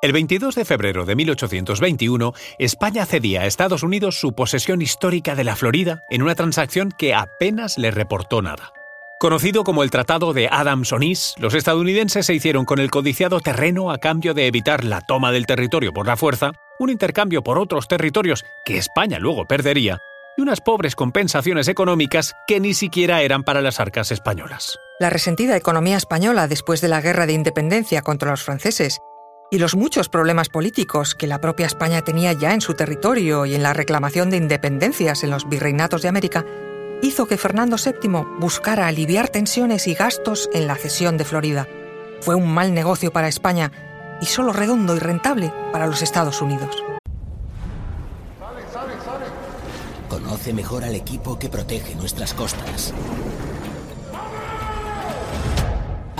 El 22 de febrero de 1821, España cedía a Estados Unidos su posesión histórica de la Florida en una transacción que apenas le reportó nada. Conocido como el Tratado de Adams-Onís, los estadounidenses se hicieron con el codiciado terreno a cambio de evitar la toma del territorio por la fuerza, un intercambio por otros territorios que España luego perdería y unas pobres compensaciones económicas que ni siquiera eran para las arcas españolas. La resentida economía española después de la guerra de independencia contra los franceses y los muchos problemas políticos que la propia España tenía ya en su territorio y en la reclamación de independencias en los virreinatos de América hizo que Fernando VII buscara aliviar tensiones y gastos en la cesión de Florida. Fue un mal negocio para España y solo redondo y rentable para los Estados Unidos. Conoce mejor al equipo que protege nuestras costas.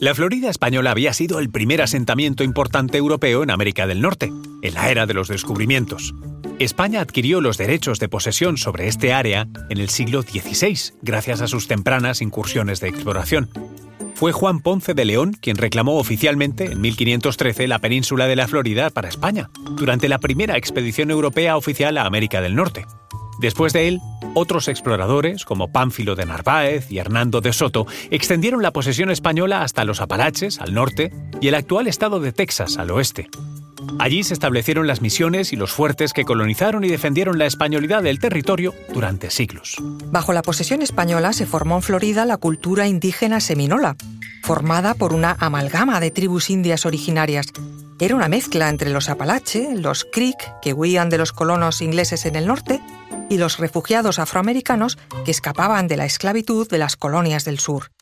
La Florida española había sido el primer asentamiento importante europeo en América del Norte, en la era de los descubrimientos. España adquirió los derechos de posesión sobre este área en el siglo XVI, gracias a sus tempranas incursiones de exploración. Fue Juan Ponce de León quien reclamó oficialmente en 1513 la península de la Florida para España, durante la primera expedición europea oficial a América del Norte. Después de él, otros exploradores, como Pánfilo de Narváez y Hernando de Soto, extendieron la posesión española hasta los Apalaches, al norte, y el actual estado de Texas, al oeste. Allí se establecieron las misiones y los fuertes que colonizaron y defendieron la españolidad del territorio durante siglos. Bajo la posesión española se formó en Florida la cultura indígena seminola, formada por una amalgama de tribus indias originarias. Era una mezcla entre los Apalache, los Creek, que huían de los colonos ingleses en el norte, y los refugiados afroamericanos que escapaban de la esclavitud de las colonias del sur.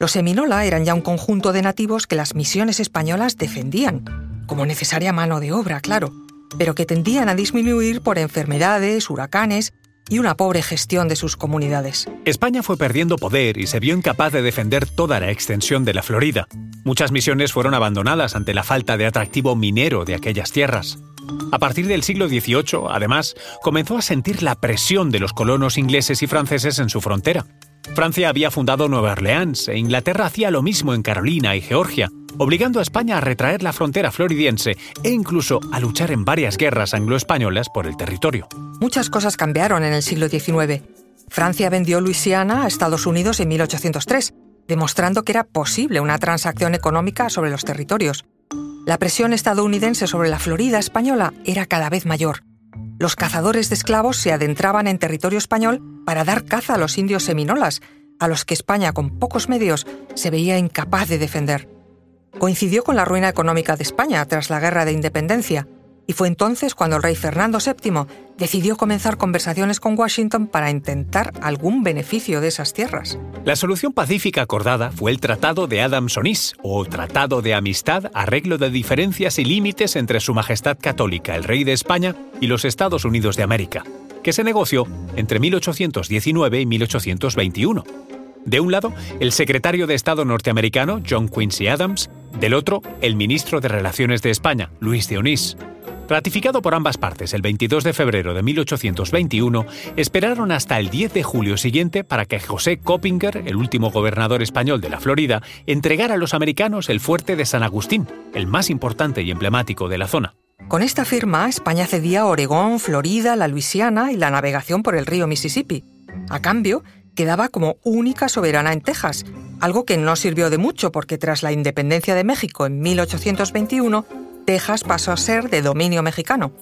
Los Seminola eran ya un conjunto de nativos que las misiones españolas defendían, como necesaria mano de obra, claro, pero que tendían a disminuir por enfermedades, huracanes y una pobre gestión de sus comunidades. España fue perdiendo poder y se vio incapaz de defender toda la extensión de la Florida. Muchas misiones fueron abandonadas ante la falta de atractivo minero de aquellas tierras. A partir del siglo XVIII, además, comenzó a sentir la presión de los colonos ingleses y franceses en su frontera. Francia había fundado Nueva Orleans e Inglaterra hacía lo mismo en Carolina y Georgia, obligando a España a retraer la frontera floridiense e incluso a luchar en varias guerras anglo-españolas por el territorio. Muchas cosas cambiaron en el siglo XIX. Francia vendió Luisiana a Estados Unidos en 1803, demostrando que era posible una transacción económica sobre los territorios. La presión estadounidense sobre la Florida española era cada vez mayor. Los cazadores de esclavos se adentraban en territorio español para dar caza a los indios seminolas, a los que España con pocos medios se veía incapaz de defender. Coincidió con la ruina económica de España tras la Guerra de Independencia, y fue entonces cuando el rey Fernando VII decidió comenzar conversaciones con Washington para intentar algún beneficio de esas tierras. La solución pacífica acordada fue el Tratado de Adams-Onís, o Tratado de Amistad, arreglo de diferencias y límites entre Su Majestad Católica, el Rey de España, y los Estados Unidos de América, que se negoció entre 1819 y 1821. De un lado, el secretario de Estado norteamericano, John Quincy Adams, del otro, el ministro de Relaciones de España, Luis de Onís. Ratificado por ambas partes el 22 de febrero de 1821, esperaron hasta el 10 de julio siguiente para que José Coppinger, el último gobernador español de la Florida, entregara a los americanos el fuerte de San Agustín, el más importante y emblemático de la zona. Con esta firma, España cedía Oregón, Florida, la Luisiana y la navegación por el río Mississippi. A cambio, quedaba como única soberana en Texas, algo que no sirvió de mucho porque tras la independencia de México en 1821, Texas pasó a ser de dominio mexicano.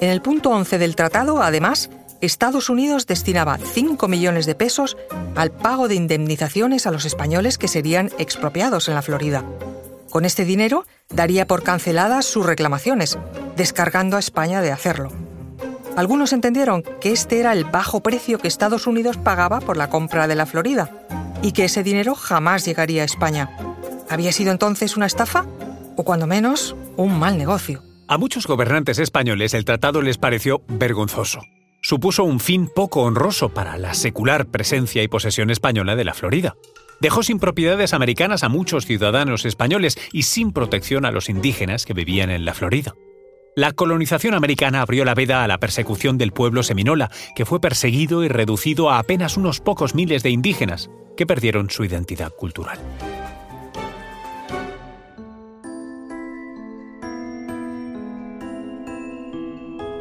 En el punto 11 del tratado, además, Estados Unidos destinaba 5 millones de pesos al pago de indemnizaciones a los españoles que serían expropiados en la Florida. Con este dinero daría por canceladas sus reclamaciones, descargando a España de hacerlo. Algunos entendieron que este era el bajo precio que Estados Unidos pagaba por la compra de la Florida y que ese dinero jamás llegaría a España. ¿Había sido entonces una estafa? O cuando menos, un mal negocio. A muchos gobernantes españoles el tratado les pareció vergonzoso. supuso un fin poco honroso para la secular presencia y posesión española de la Florida. Dejó sin propiedades americanas a muchos ciudadanos españoles y sin protección a los indígenas que vivían en la Florida. La colonización americana abrió la veda a la persecución del pueblo seminola, que fue perseguido y reducido a apenas unos pocos miles de indígenas, que perdieron su identidad cultural.